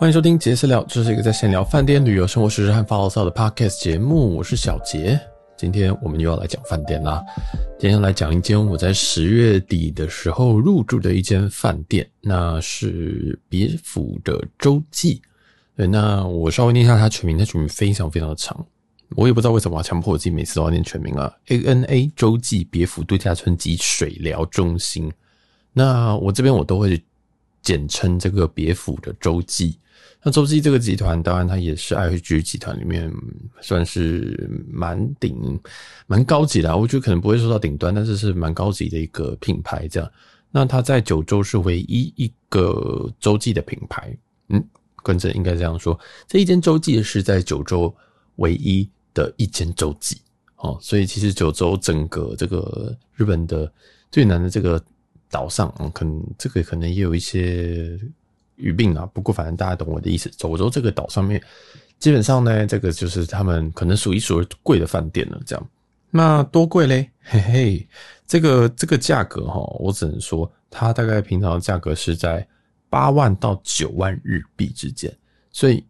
欢迎收听杰私聊，这是一个在闲聊饭店、旅游、生活、时事和发牢骚的 podcast 节目。我是小杰，今天我们又要来讲饭店啦。今天来讲一间我在十月底的时候入住的一间饭店，那是别府的洲际。对，那我稍微念一下它全名，它全名非常非常的长，我也不知道为什么要强迫我自己每次都要念全名啊。ANA 洲际别府度假村及水疗中心。那我这边我都会简称这个别府的洲际。那洲际这个集团，当然它也是 IHG 集团里面算是蛮顶、蛮高级的。我觉得可能不会说到顶端，但是是蛮高级的一个品牌。这样，那它在九州是唯一一个洲际的品牌。嗯，跟着应该这样说，这一间洲际是在九州唯一的一间洲际。哦，所以其实九州整个这个日本的最南的这个岛上，嗯，可能这个可能也有一些。鱼病啊，不过反正大家懂我的意思。九州这个岛上面，基本上呢，这个就是他们可能数一数二贵的饭店了。这样，那多贵嘞？嘿嘿，这个这个价格哈，我只能说，它大概平常价格是在八万到九万日币之间。所以，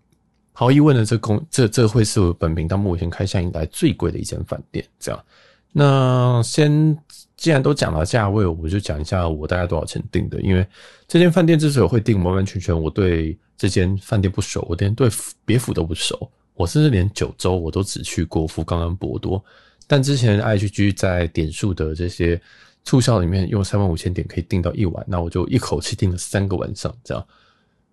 毫无疑问的，这公这这会是我本频道目前开箱以来最贵的一间饭店。这样，那先。既然都讲到价位，我就讲一下我大概多少钱订的。因为这间饭店之所以会订，完完全全我对这间饭店不熟，我连对别府都不熟，我甚至连九州我都只去过福冈跟博多。但之前 IHG 在点数的这些促销里面，用三万五千点可以订到一晚，那我就一口气订了三个晚上，这样。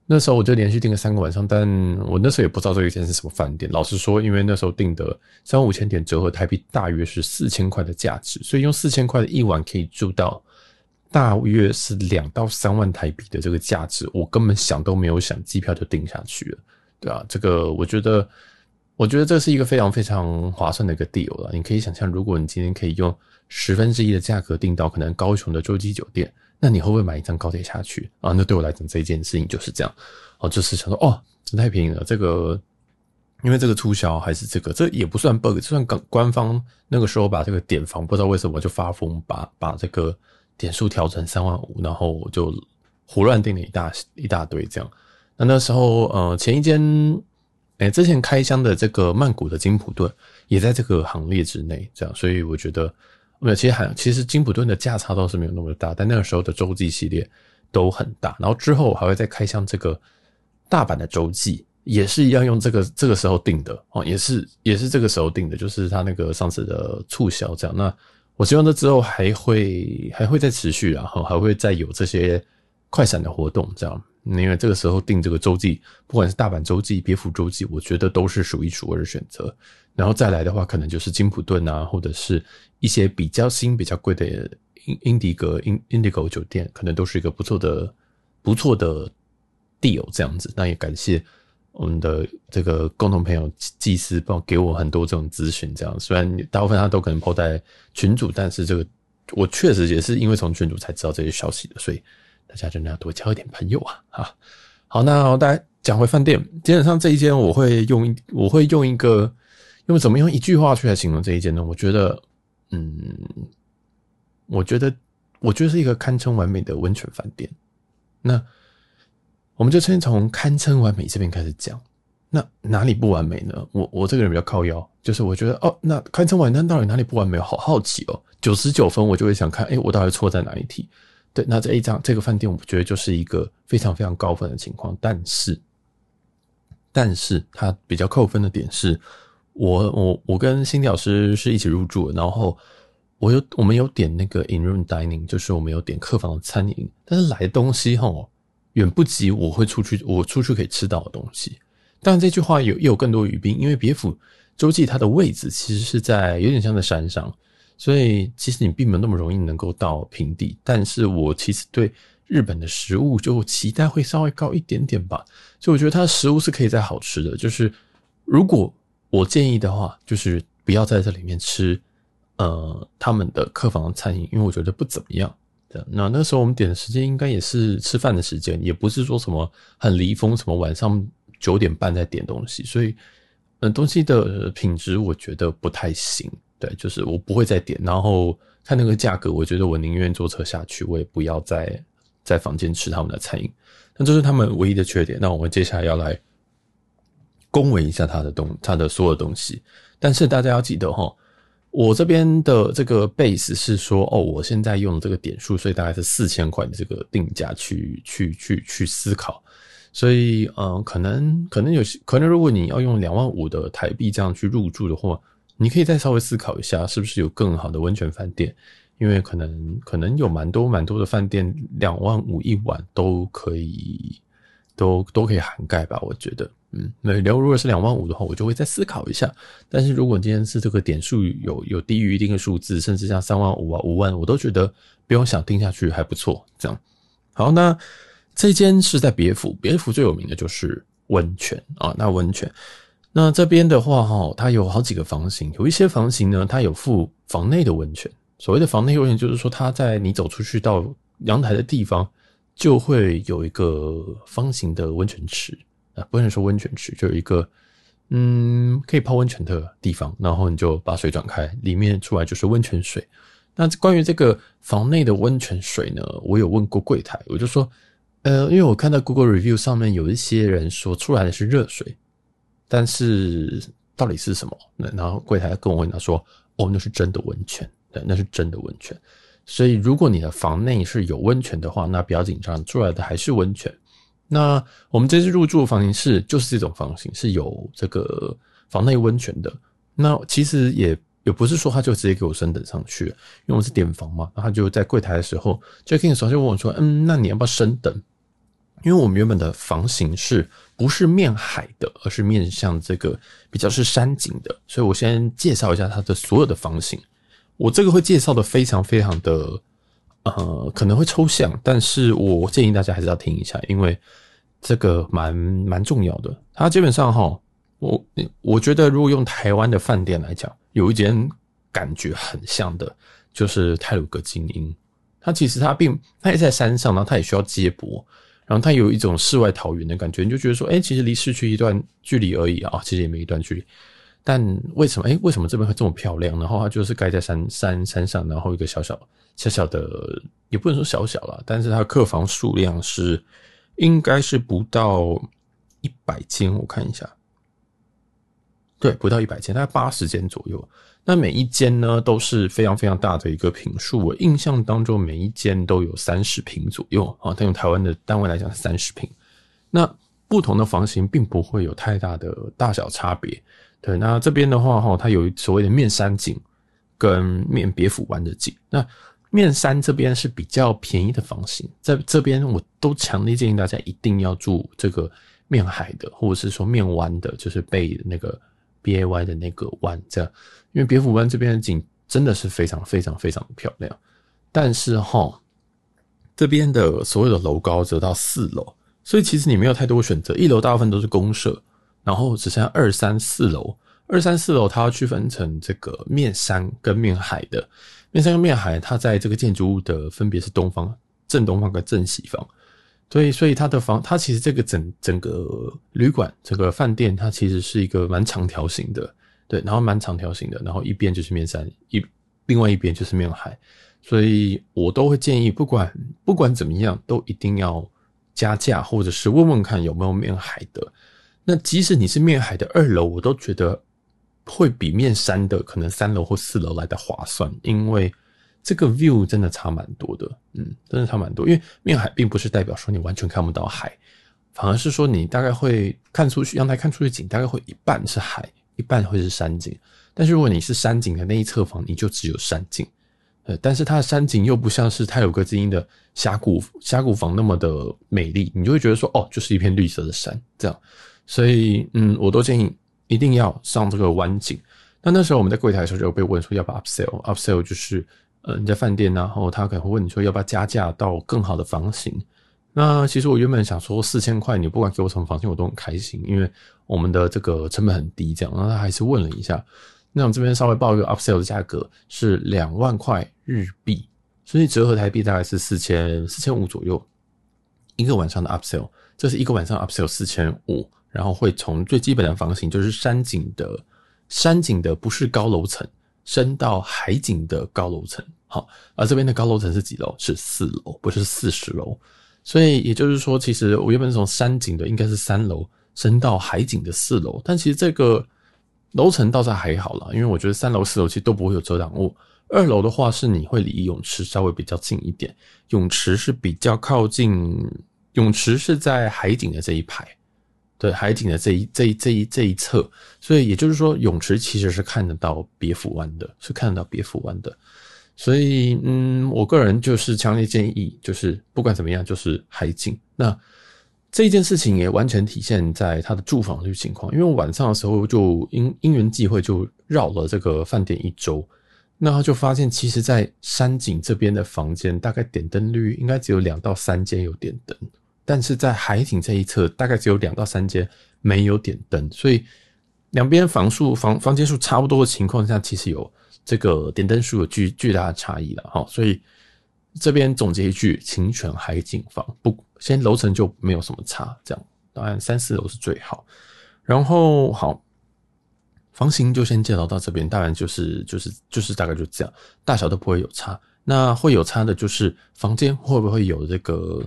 那时候我就连续订了三个晚上，但我那时候也不知道这一间是什么饭店。老实说，因为那时候订的三万五千点折合台币大约是四千块的价值，所以用四千块的一晚可以住到大约是两到三万台币的这个价值，我根本想都没有想，机票就订下去了，对啊，这个我觉得，我觉得这是一个非常非常划算的一个 deal 了。你可以想象，如果你今天可以用十分之一的价格订到可能高雄的洲际酒店。那你会不会买一张高铁下去啊？那对我来讲，这件事情就是这样哦，就是想说哦，这太便宜了。这个因为这个促销还是这个，这也不算 bug，就算官官方那个时候把这个点房不知道为什么就发疯，把把这个点数调成三万五，然后就胡乱订了一大一大堆这样。那那时候呃，前一间诶之前开箱的这个曼谷的金普顿也在这个行列之内，这样，所以我觉得。没有，其实还其实金普顿的价差倒是没有那么大，但那个时候的洲际系列都很大。然后之后还会再开箱这个大阪的洲际，也是一样用这个这个时候定的哦，也是也是这个时候定的，就是他那个上次的促销这样。那我希望这之后还会还会再持续，然后还会再有这些快闪的活动这样。因为这个时候定这个洲际，不管是大阪洲际、别府洲际，我觉得都是数一数二的选择。然后再来的话，可能就是金普顿啊，或者是一些比较新、比较贵的英英迪格、英 Indigo 酒店，可能都是一个不错的、不错的 deal 这样子。那也感谢我们的这个共同朋友祭司，帮给我很多这种咨询。这样，虽然大部分他都可能 po 在群主，但是这个我确实也是因为从群主才知道这些消息的，所以大家真的要多交一点朋友啊！哈，好，那大家讲回饭店，基本上这一间我会用，我会用一个。用怎么用一句话去来形容这一间呢？我觉得，嗯，我觉得，我觉得是一个堪称完美的温泉饭店。那我们就先从堪称完美这边开始讲。那哪里不完美呢？我我这个人比较靠腰，就是我觉得哦，那堪称完美，那到底哪里不完美？好好奇哦，九十九分我就会想看，哎，我到底错在哪一题？对，那这一张这个饭店，我觉得就是一个非常非常高分的情况。但是，但是它比较扣分的点是。我我我跟新迪老师是一起入住的，然后我有我们有点那个 in room dining，就是我们有点客房的餐饮，但是来的东西齁远不及我会出去我出去可以吃到的东西。当然这句话有又有更多语病，因为别府洲际它的位置其实是在有点像在山上，所以其实你并没有那么容易能够到平地。但是我其实对日本的食物就期待会稍微高一点点吧，所以我觉得它的食物是可以再好吃的，就是如果。我建议的话，就是不要在这里面吃，呃，他们的客房餐饮，因为我觉得不怎么样。那那时候我们点的时间应该也是吃饭的时间，也不是说什么很离峰，什么晚上九点半在点东西，所以，嗯，东西的品质我觉得不太行。对，就是我不会再点，然后看那个价格，我觉得我宁愿坐车下去，我也不要再在房间吃他们的餐饮。那这是他们唯一的缺点。那我们接下来要来恭维一下他的东，他的所有东西。但是大家要记得哈，我这边的这个 base 是说，哦，我现在用这个点数，所以大概是四千块的这个定价去去去去思考。所以，嗯，可能可能有些，可能如果你要用两万五的台币这样去入住的话，你可以再稍微思考一下，是不是有更好的温泉饭店？因为可能可能有蛮多蛮多的饭店，两万五一晚都可以，都都可以涵盖吧？我觉得，嗯，那如果是两万五的话，我就会再思考一下。但是如果今天是这个点数有有低于一定的数字，甚至像三万五啊、五万，我都觉得不用想，定下去还不错。这样，好，那这间是在别府，别府最有名的就是温泉啊。那温泉，那这边的话哈，它有好几个房型，有一些房型呢，它有附房内的温泉。所谓的房内温泉，就是说，它在你走出去到阳台的地方，就会有一个方形的温泉池啊，不能说温泉池，就有一个嗯可以泡温泉的地方，然后你就把水转开，里面出来就是温泉水。那关于这个房内的温泉水呢，我有问过柜台，我就说，呃，因为我看到 Google Review 上面有一些人说出来的是热水，但是到底是什么？那然后柜台跟我问他说，哦，那是真的温泉。对，那是真的温泉，所以如果你的房内是有温泉的话，那不要紧张，出来的还是温泉。那我们这次入住的房型是就是这种房型，是有这个房内温泉的。那其实也也不是说他就直接给我升等上去，因为我是点房嘛，然后他就在柜台的时候，check in 的时候就问我说：“嗯，那你要不要升等？”因为我们原本的房型是不是面海的，而是面向这个比较是山景的，所以我先介绍一下它的所有的房型。我这个会介绍的非常非常的，呃，可能会抽象，但是我建议大家还是要听一下，因为这个蛮蛮重要的。它基本上哈，我我觉得如果用台湾的饭店来讲，有一间感觉很像的，就是泰鲁阁精英。它其实它并它也在山上，然后它也需要接驳，然后它有一种世外桃源的感觉，你就觉得说，哎，其实离市区一段距离而已啊，其实也没一段距离。但为什么？诶，为什么这边会这么漂亮？然后它就是盖在山山山上，然后一个小小小小的，也不能说小小啦，但是它客房数量是应该是不到一百间，我看一下，对，不到一百间，大概八十间左右。那每一间呢都是非常非常大的一个坪数，我印象当中每一间都有三十坪左右啊。但用台湾的单位来讲是三十坪。那不同的房型并不会有太大的大小差别。对，那这边的话哈，它有所谓的面山景跟面别府湾的景。那面山这边是比较便宜的房型，在这边我都强烈建议大家一定要住这个面海的，或者是说面湾的，就是被那个 B A Y 的那个湾这样。因为别府湾这边的景真的是非常非常非常漂亮，但是哈，这边的所有的楼高则到四楼，所以其实你没有太多选择，一楼大部分都是公社。然后只剩下二三四楼，二三四楼它要区分成这个面山跟面海的，面山跟面海，它在这个建筑物的分别是东方、正东方跟正西方，所以所以它的房，它其实这个整整个旅馆、这个饭店，它其实是一个蛮长条形的，对，然后蛮长条形的，然后一边就是面山，一另外一边就是面海，所以我都会建议，不管不管怎么样，都一定要加价，或者是问问看有没有面海的。那即使你是面海的二楼，我都觉得会比面山的可能三楼或四楼来的划算，因为这个 view 真的差蛮多的，嗯，真的差蛮多。因为面海并不是代表说你完全看不到海，反而是说你大概会看出去阳台看出去景，大概会一半是海，一半会是山景。但是如果你是山景的那一侧房，你就只有山景，呃，但是它的山景又不像是太鲁阁晶英的峡谷峡谷房那么的美丽，你就会觉得说哦，就是一片绿色的山这样。所以，嗯，我都建议一定要上这个湾景。那那时候我们在柜台的时候就被问说要不要 upsell，upsell 就是，呃，你在饭店，然后他可能会问你说要不要加价到更好的房型。那其实我原本想说四千块，你不管给我什么房型我都很开心，因为我们的这个成本很低，这样。然后他还是问了一下，那我们这边稍微报一个 upsell 的价格是两万块日币，所以折合台币大概是四千四千五左右一个晚上的 upsell，这是一个晚上 upsell 四千五。然后会从最基本的房型，就是山景的山景的不是高楼层，升到海景的高楼层。好，而这边的高楼层是几楼？是四楼，不是四十楼。所以也就是说，其实我原本是从山景的应该是三楼升到海景的四楼，但其实这个楼层倒是还好啦，因为我觉得三楼、四楼其实都不会有遮挡物。二楼的话是你会离泳池稍微比较近一点，泳池是比较靠近，泳池是在海景的这一排，对，海景的这一这一这一这一侧，所以也就是说泳池其实是看得到别府湾的，是看得到别府湾的，所以嗯，我个人就是强烈建议，就是不管怎么样，就是海景。那这一件事情也完全体现在他的住房率情况，因为晚上的时候就因因缘际会就绕了这个饭店一周。那他就发现，其实，在山景这边的房间，大概点灯率应该只有两到三间有点灯，但是在海景这一侧，大概只有两到三间没有点灯，所以两边房数房房间数差不多的情况下，其实有这个点灯数有巨巨大的差异了哈。所以这边总结一句，晴泉海景房，不先楼层就没有什么差，这样当然三四楼是最好。然后好。房型就先介绍到这边，当然就是就是就是大概就这样，大小都不会有差。那会有差的就是房间会不会有这个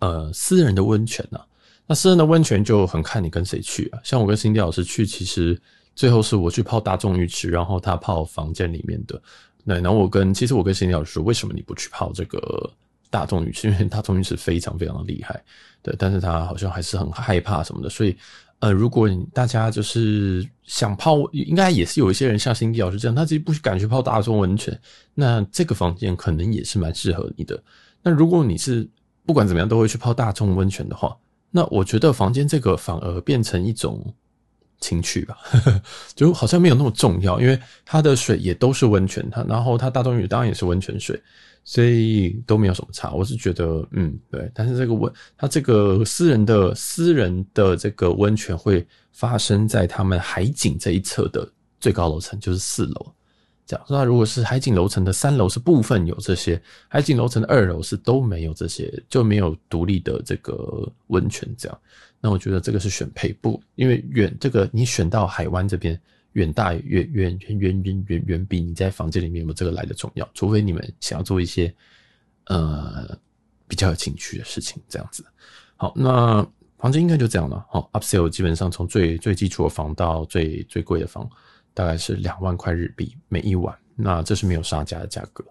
呃私人的温泉呢？那私人的温泉就很看你跟谁去啊。像我跟辛迪老师去，其实最后是我去泡大众浴池，然后他泡房间里面的。对，然后我跟其实我跟辛迪老师说，为什么你不去泡这个大众浴池？因为大众浴池非常非常的厉害，对，但是他好像还是很害怕什么的，所以。呃，如果大家就是想泡，应该也是有一些人像辛迪老师这样，他自己不敢去泡大众温泉，那这个房间可能也是蛮适合你的。那如果你是不管怎么样都会去泡大众温泉的话，那我觉得房间这个反而变成一种情趣吧，就好像没有那么重要，因为它的水也都是温泉，它然后它大众浴当然也是温泉水。所以都没有什么差，我是觉得，嗯，对。但是这个温，它这个私人的私人的这个温泉会发生在他们海景这一侧的最高楼层，就是四楼。那如果是海景楼层的三楼是部分有这些，海景楼层的二楼是都没有这些，就没有独立的这个温泉。这样，那我觉得这个是选配不，因为远这个你选到海湾这边。远大远远远远远远远比你在房间里面有没有这个来的重要，除非你们想要做一些呃比较有情趣的事情，这样子。好，那房间应该就这样了。好，upsell 基本上从最最基础的房到最最贵的房，大概是两万块日币每一晚，那这是没有杀价的价格。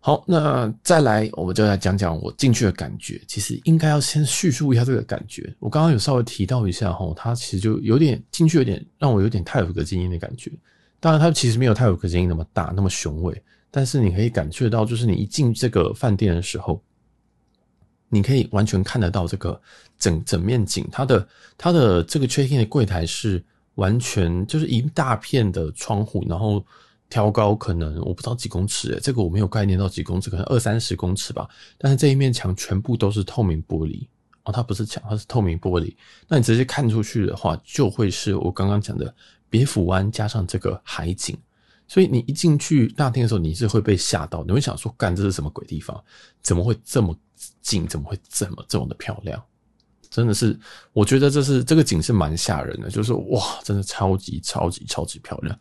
好，那再来，我们就来讲讲我进去的感觉。其实应该要先叙述一下这个感觉。我刚刚有稍微提到一下哈，它其实就有点进去，有点让我有点太鲁阁晶英的感觉。当然，它其实没有太鲁阁晶英那么大，那么雄伟。但是你可以感觉到，就是你一进这个饭店的时候，你可以完全看得到这个整整面景。它的它的这个 check in 的柜台是完全就是一大片的窗户，然后。挑高可能我不知道几公尺，这个我没有概念到几公尺，可能二三十公尺吧。但是这一面墙全部都是透明玻璃哦，它不是墙，它是透明玻璃。那你直接看出去的话，就会是我刚刚讲的别府湾加上这个海景。所以你一进去大厅的时候，你是会被吓到，你会想说：干，这是什么鬼地方？怎么会这么近？怎么会这么这么的漂亮？真的是，我觉得这是这个景是蛮吓人的，就是哇，真的超级超级超级漂亮。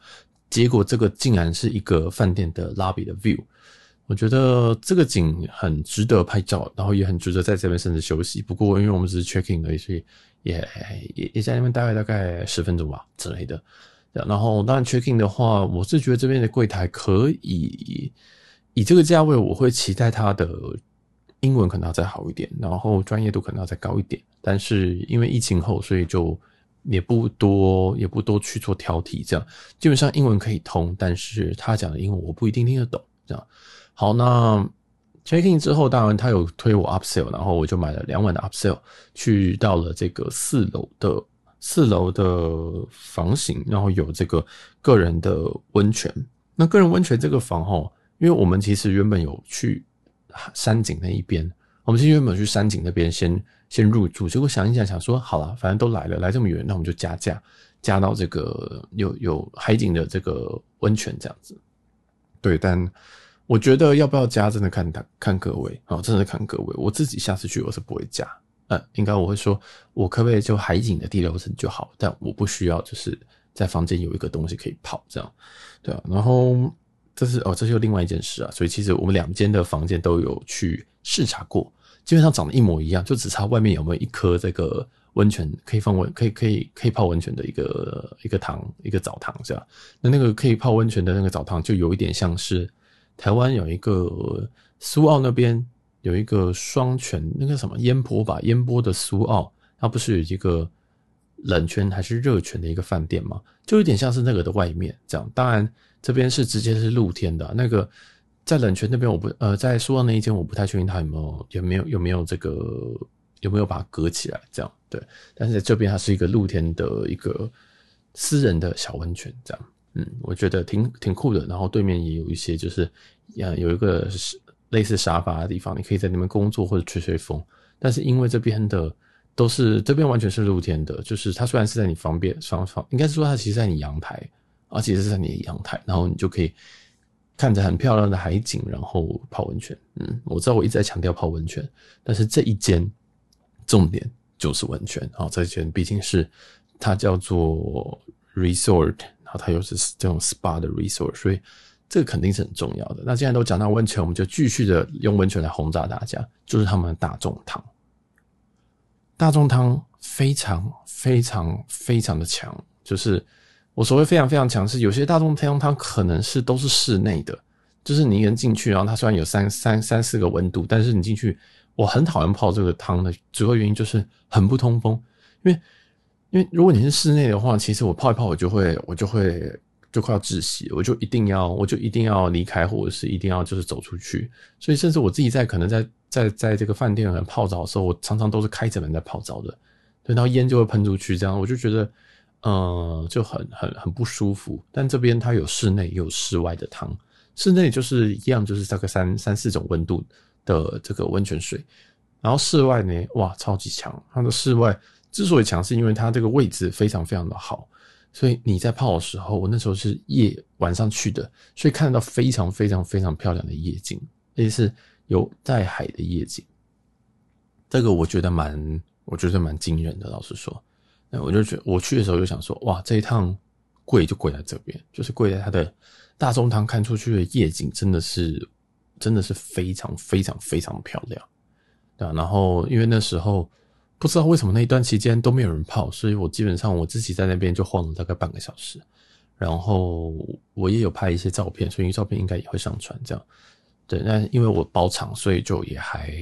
结果这个竟然是一个饭店的 lobby 的 view，我觉得这个景很值得拍照，然后也很值得在这边甚至休息。不过因为我们只是 check in 而已，所以也也也在那边待了大概十分钟吧之类的。然后当然 checking 的话，我是觉得这边的柜台可以以这个价位，我会期待它的英文可能要再好一点，然后专业度可能要再高一点。但是因为疫情后，所以就。也不多，也不多去做挑剔，这样基本上英文可以通，但是他讲的英文我不一定听得懂，这样。好，那 checking 之后，当然他有推我 upsell，然后我就买了两晚的 upsell，去到了这个四楼的四楼的房型，然后有这个个人的温泉。那个人温泉这个房齁，因为我们其实原本有去山景那一边，我们其实原本去山景那边先。先入住，结果想一想，想说好了，反正都来了，来这么远，那我们就加价，加到这个有有海景的这个温泉这样子。对，但我觉得要不要加，真的看他看各位啊，真的看各位。我自己下次去我是不会加，嗯，应该我会说，我可不可以就海景的第六层就好，但我不需要就是在房间有一个东西可以泡这样，对啊。然后这是哦，这是另外一件事啊。所以其实我们两间的房间都有去视察过，基本上长得一模一样，就只差外面有没有一颗这个温泉可以放温，可以可以可以泡温泉的一个一个堂，一个澡堂这样。那那个可以泡温泉的那个澡堂，就有一点像是台湾有一个苏澳那边有一个双泉，那个什么烟波吧，烟波的苏澳，它不是有一个。冷泉还是热泉的一个饭店嘛，就有点像是那个的外面这样。当然，这边是直接是露天的。那个在冷泉那边，我不呃，在苏澳那一间，我不太确定它有没有有没有有没有这个有没有把它隔起来这样。对，但是在这边它是一个露天的一个私人的小温泉这样。嗯，我觉得挺挺酷的。然后对面也有一些就是呃有一个类似沙发的地方，你可以在那边工作或者吹吹风。但是因为这边的。都是这边完全是露天的，就是它虽然是在你房边双方，应该是说它其实在你阳台，而且是在你的阳台，然后你就可以看着很漂亮的海景，然后泡温泉。嗯，我知道我一直在强调泡温泉，但是这一间重点就是温泉啊，这一间毕竟是它叫做 resort，然后它又是这种 spa 的 resort，所以这个肯定是很重要的。那既然都讲到温泉，我们就继续的用温泉来轰炸大家，就是他们的大众汤。大众汤非常非常非常的强，就是我所谓非常非常强，是有些大众汤汤可能是都是室内的，就是你一个人进去，然后它虽然有三三三四个温度，但是你进去，我很讨厌泡这个汤的主要原因就是很不通风，因为因为如果你是室内的话，其实我泡一泡我就会我就会就快要窒息，我就一定要我就一定要离开，或者是一定要就是走出去，所以甚至我自己在可能在。在在这个饭店里面泡澡的时候，我常常都是开着门在泡澡的，对，然后烟就会喷出去，这样我就觉得，呃，就很很很不舒服。但这边它有室内也有室外的汤，室内就是一样，就是大概三三四种温度的这个温泉水，然后室外呢，哇，超级强！它的室外之所以强，是因为它这个位置非常非常的好，所以你在泡的时候，我那时候是夜晚上去的，所以看得到非常非常非常漂亮的夜景，而且是。有带海的夜景，这个我觉得蛮，我觉得蛮惊人的。老实说，那我就觉我去的时候就想说，哇，这一趟贵就贵在这边，就是贵在它的大中堂看出去的夜景真的是，真的是非常非常非常漂亮，对啊。然后因为那时候不知道为什么那一段期间都没有人泡，所以我基本上我自己在那边就晃了大概半个小时，然后我也有拍一些照片，所以照片应该也会上传这样。对，那因为我包场，所以就也还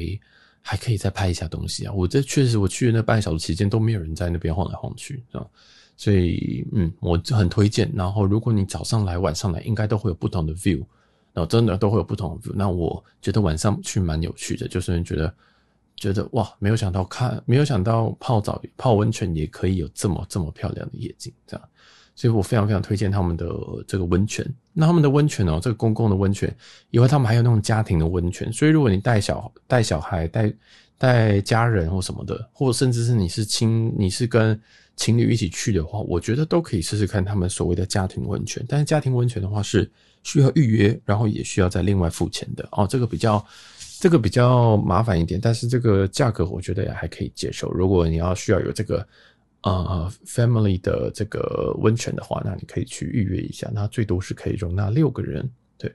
还可以再拍一下东西啊。我这确实，我去的那半小时期间都没有人在那边晃来晃去，这样？所以，嗯，我就很推荐。然后，如果你早上来、晚上来，应该都会有不同的 view，然后真的都会有不同的 view。那我觉得晚上去蛮有趣的，就是觉得觉得哇，没有想到看，没有想到泡澡、泡温泉也可以有这么这么漂亮的夜景，这样。所以我非常非常推荐他们的这个温泉。那他们的温泉哦，这个公共的温泉，以后他们还有那种家庭的温泉。所以如果你带小带小孩、带带家人或什么的，或甚至是你是亲你是跟情侣一起去的话，我觉得都可以试试看他们所谓的家庭温泉。但是家庭温泉的话是需要预约，然后也需要再另外付钱的哦。这个比较这个比较麻烦一点，但是这个价格我觉得也还可以接受。如果你要需要有这个。呃，family 的这个温泉的话，那你可以去预约一下。那最多是可以容纳六个人，对。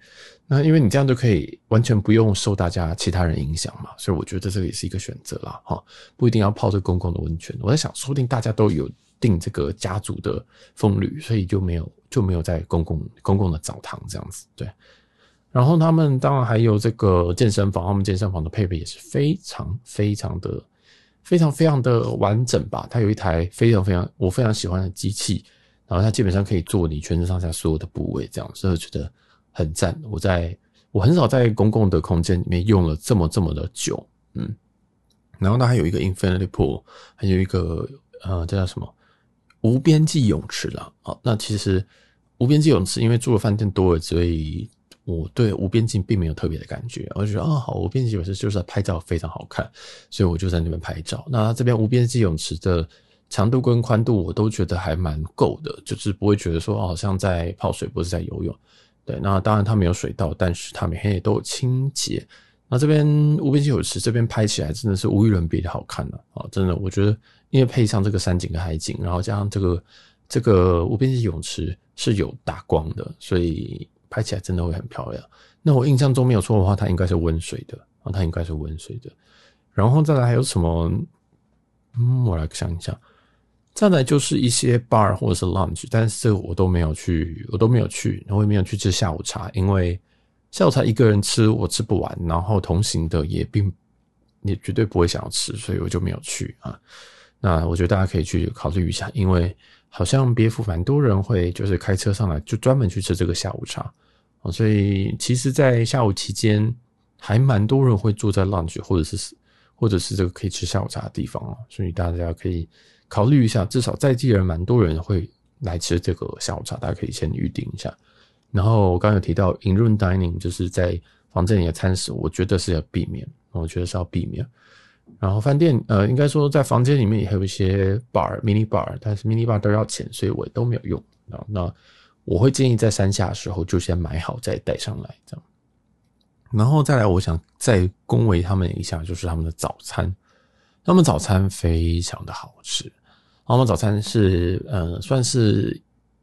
那因为你这样就可以完全不用受大家其他人影响嘛，所以我觉得这个也是一个选择啦，哈。不一定要泡这公共的温泉。我在想，说不定大家都有订这个家族的风旅，所以就没有就没有在公共公共的澡堂这样子，对。然后他们当然还有这个健身房，他们健身房的配备也是非常非常的。非常非常的完整吧，它有一台非常非常我非常喜欢的机器，然后它基本上可以做你全身上下所有的部位，这样所以我觉得很赞。我在我很少在公共的空间里面用了这么这么的久，嗯。然后它还有一个 Infinity Pool，还有一个呃这叫什么无边际泳池啦。好，那其实无边际泳池因为住的饭店多了，所以。我对无边际并没有特别的感觉，我就觉得啊、哦，好，无边际泳池就是拍照非常好看，所以我就在那边拍照。那这边无边际泳池的长度跟宽度我都觉得还蛮够的，就是不会觉得说好像在泡水，不是在游泳。对，那当然它没有水道，但是它每天也都有清洁。那这边无边际泳池这边拍起来真的是无与伦比的好看了啊！真的，我觉得因为配上这个山景跟海景，然后加上这个这个无边际泳池是有打光的，所以。拍起来真的会很漂亮。那我印象中没有错的话，它应该是温水的啊，它应该是温水的。然后再来还有什么？嗯，我来想一下。再来就是一些 bar 或者是 lunch，但是这个我都没有去，我都没有去，然后也没有去吃下午茶，因为下午茶一个人吃我吃不完，然后同行的也并也绝对不会想要吃，所以我就没有去啊。那我觉得大家可以去考虑一下，因为好像别府蛮多人会就是开车上来就专门去吃这个下午茶，所以其实，在下午期间还蛮多人会坐在 lounge 或者是或者是这个可以吃下午茶的地方啊，所以大家可以。考虑一下，至少在地人蛮多人会来吃这个下午茶，大家可以先预定一下。然后我刚刚有提到 in room dining，就是在房间里的餐食，我觉得是要避免，我觉得是要避免。然后饭店，呃，应该说在房间里面也还有一些 bar、mini bar，但是 mini bar 都要钱，所以我都没有用。那我会建议在山下的时候就先买好再带上来，这样。然后再来，我想再恭维他们一下，就是他们的早餐。他们早餐非常的好吃，他们早餐是呃算是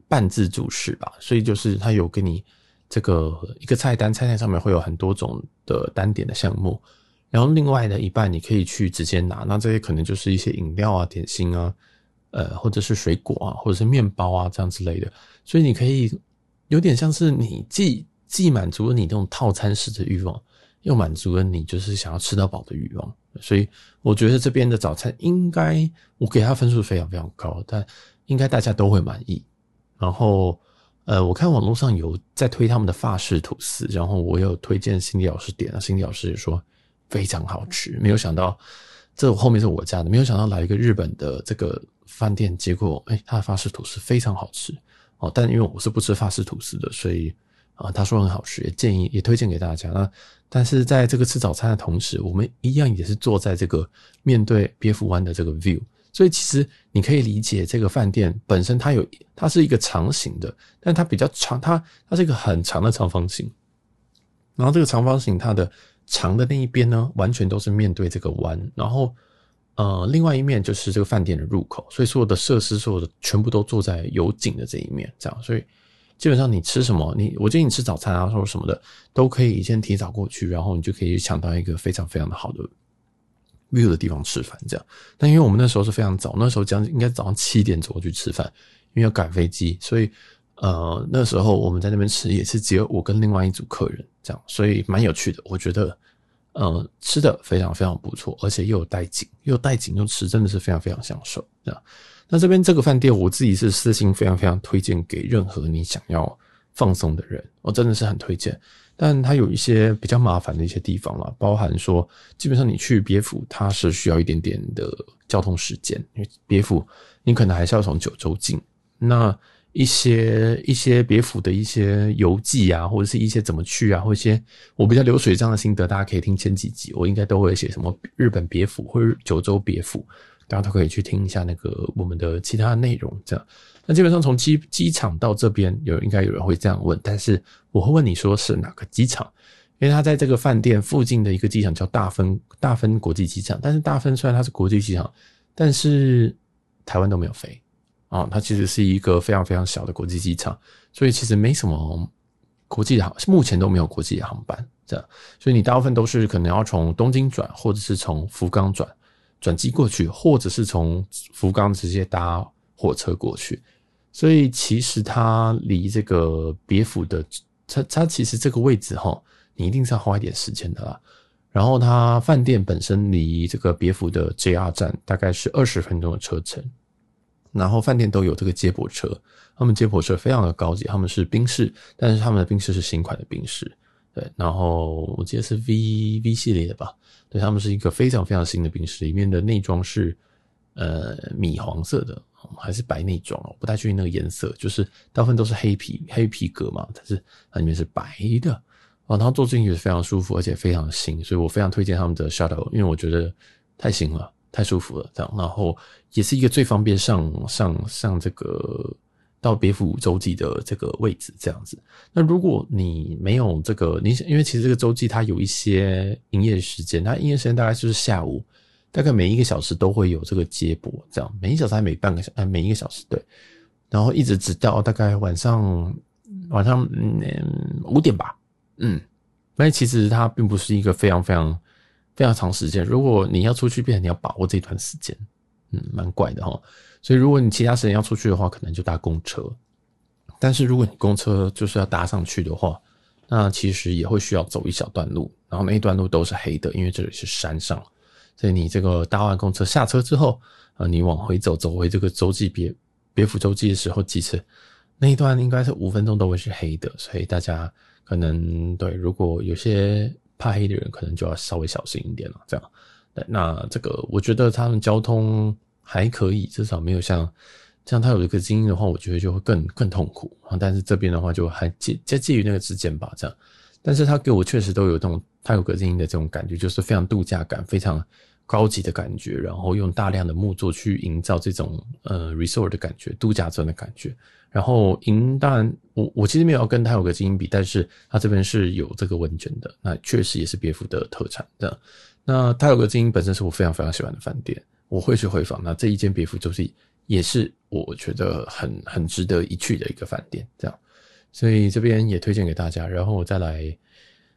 半自助式吧，所以就是他有给你这个一个菜单，菜单上面会有很多种的单点的项目，然后另外的一半你可以去直接拿，那这些可能就是一些饮料啊、点心啊，呃或者是水果啊，或者是面包啊这样之类的，所以你可以有点像是你既既满足了你这种套餐式的欲望。又满足了你就是想要吃到饱的欲望，所以我觉得这边的早餐应该我给他分数非常非常高，但应该大家都会满意。然后，呃，我看网络上有在推他们的法式吐司，然后我有推荐心理老师点了，辛迪老师也说非常好吃。没有想到这后面是我家的，没有想到来一个日本的这个饭店，结果哎，他的法式吐司非常好吃哦。但因为我是不吃法式吐司的，所以。啊，他说很好吃，也建议也推荐给大家。那但是在这个吃早餐的同时，我们一样也是坐在这个面对别府湾的这个 view，所以其实你可以理解这个饭店本身它有它是一个长形的，但它比较长，它它是一个很长的长方形。然后这个长方形它的长的那一边呢，完全都是面对这个湾，然后呃，另外一面就是这个饭店的入口，所以所有的设施所有的全部都坐在有景的这一面，这样，所以。基本上你吃什么，你我建议你吃早餐啊，或者什么的，都可以先提早过去，然后你就可以抢到一个非常非常的好的 view 的地方吃饭。这样，但因为我们那时候是非常早，那时候将应该早上七点左右去吃饭，因为要赶飞机，所以呃那时候我们在那边吃也是只有我跟另外一组客人这样，所以蛮有趣的。我觉得呃吃的非常非常不错，而且又有带景，又有带景又吃，真的是非常非常享受这样。那这边这个饭店，我自己是私心非常非常推荐给任何你想要放松的人，我真的是很推荐。但它有一些比较麻烦的一些地方啦，包含说，基本上你去别府，它是需要一点点的交通时间，因为别府你可能还是要从九州进。那一些一些别府的一些游记啊，或者是一些怎么去啊，或一些我比较流水账的心得，大家可以听前几集，我应该都会写什么日本别府或者九州别府。大家都可以去听一下那个我们的其他内容，这样。那基本上从机机场到这边，有应该有人会这样问，但是我会问你说是哪个机场？因为他在这个饭店附近的一个机场叫大分大分国际机场，但是大分虽然它是国际机场，但是台湾都没有飞啊，它其实是一个非常非常小的国际机场，所以其实没什么国际航，目前都没有国际航班这样，所以你大部分都是可能要从东京转，或者是从福冈转。转机过去，或者是从福冈直接搭火车过去，所以其实它离这个别府的，它它其实这个位置哈，你一定是要花一点时间的啦。然后它饭店本身离这个别府的 JR 站大概是二十分钟的车程，然后饭店都有这个接驳车，他们接驳车非常的高级，他们是宾士，但是他们的宾士是新款的宾士。对，然后我记得是 V V 系列的吧？对，他们是一个非常非常新的宾士，里面的内装是呃米黄色的，还是白内装？我不太确定那个颜色，就是大部分都是黑皮黑皮革嘛，但是它里面是白的哦。然后坐进去是非常舒服，而且非常新，所以我非常推荐他们的 Shuttle，因为我觉得太新了，太舒服了，这样。然后也是一个最方便上上上这个。到别府洲际的这个位置，这样子。那如果你没有这个，你因为其实这个洲际它有一些营业时间，它营业时间大概就是下午，大概每一个小时都会有这个接驳，这样每一小时还每半个小，哎，每一个小时对，然后一直直到大概晚上晚上嗯五点吧，嗯，但其实它并不是一个非常非常非常长时间。如果你要出去，变成你要把握这段时间，嗯，蛮怪的哈。所以如果你其他时间要出去的话，可能就搭公车。但是如果你公车就是要搭上去的话，那其实也会需要走一小段路，然后那一段路都是黑的，因为这里是山上。所以你这个搭完公车下车之后，呃，你往回走，走回这个洲际别别府洲际的时候，其实那一段应该是五分钟都会是黑的，所以大家可能对，如果有些怕黑的人，可能就要稍微小心一点了。这样，那，那这个我觉得他们交通还可以，至少没有像像他有一个精英的话，我觉得就会更更痛苦啊。但是这边的话就还介介介于那个之间吧，这样。但是他给我确实都有这种他有个精英的这种感觉，就是非常度假感，非常。高级的感觉，然后用大量的木作去营造这种呃 resort 的感觉，度假村的感觉。然后银，当然我我其实没有要跟他有个精英比，但是它这边是有这个温泉的，那确实也是别府的特产的。那太鲁阁精英本身是我非常非常喜欢的饭店，我会去回访。那这一间别府就是也是我觉得很很值得一去的一个饭店，这样，所以这边也推荐给大家。然后我再来。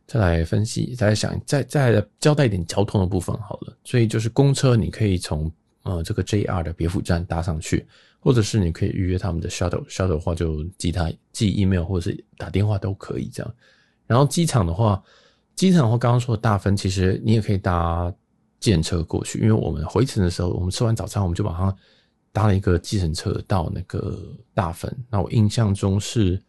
再来分析，再来想，再再交代一点交通的部分好了。所以就是公车，你可以从呃这个 JR 的别府站搭上去，或者是你可以预约他们的 shuttle，shuttle 的话就寄他寄 email 或者是打电话都可以这样。然后机场的话，机场的话刚刚说的大分，其实你也可以搭计程车过去，因为我们回程的时候，我们吃完早餐，我们就马上搭了一个计程车到那个大分。那我印象中是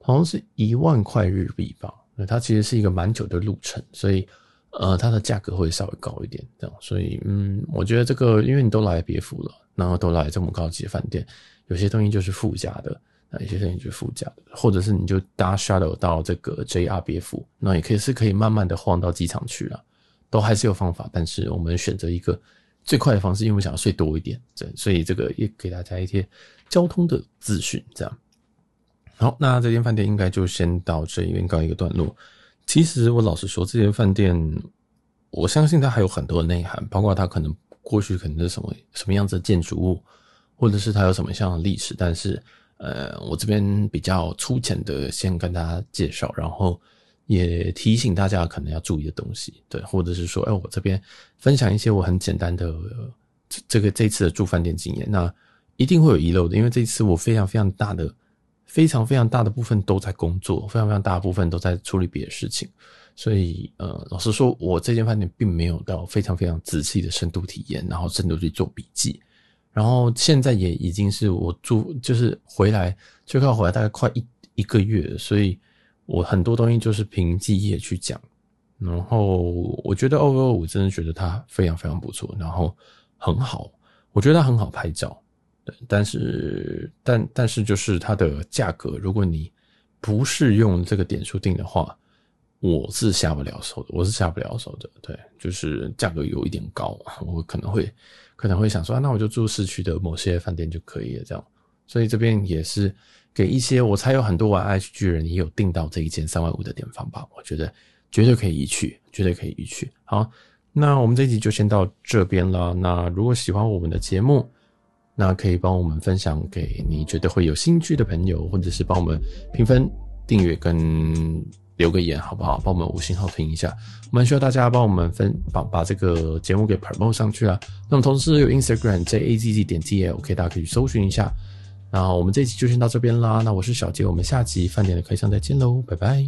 好像是一万块日币吧。对它其实是一个蛮久的路程，所以呃，它的价格会稍微高一点，这样。所以嗯，我觉得这个，因为你都来别府了，然后都来这么高级的饭店，有些东西就是附加的，那有些东西就是附加的，或者是你就搭 shuttle 到这个 JR 别府，那也可以是可以慢慢的晃到机场去了，都还是有方法。但是我们选择一个最快的方式，因为我想要睡多一点，对，所以这个也给大家一些交通的资讯，这样。好，那这间饭店应该就先到这边告一个段落。其实我老实说，这间饭店，我相信它还有很多的内涵，包括它可能过去可能是什么什么样子的建筑物，或者是它有什么样的历史。但是，呃，我这边比较粗浅的先跟大家介绍，然后也提醒大家可能要注意的东西，对，或者是说，哎，我这边分享一些我很简单的这个这次的住饭店经验，那一定会有遗漏的，因为这次我非常非常大的。非常非常大的部分都在工作，非常非常大部分都在处理别的事情，所以呃，老实说，我这间饭店并没有到非常非常仔细的深度体验，然后深度去做笔记，然后现在也已经是我住就是回来就靠回来大概快一一个月，所以我很多东西就是凭记忆去讲，然后我觉得二二五真的觉得它非常非常不错，然后很好，我觉得它很好拍照。对，但是但但是就是它的价格，如果你不是用这个点数订的话，我是下不了手的，我是下不了手的。对，就是价格有一点高，我可能会可能会想说，啊，那我就住市区的某些饭店就可以了，这样。所以这边也是给一些我猜有很多玩 H G 人也有订到这一间三万五的点房吧，我觉得绝对可以一去，绝对可以一去。好，那我们这一集就先到这边了。那如果喜欢我们的节目，那可以帮我们分享给你觉得会有兴趣的朋友，或者是帮我们评分、订阅跟留个言，好不好？帮我们五星好评一下，我们需要大家帮我们分把把这个节目给 promote 上去啊。那么同时有 Instagram J A Z Z 点 T L，OK，大家可以搜寻一下。那我们这一集就先到这边啦。那我是小杰，我们下集饭点的开箱再见喽，拜拜。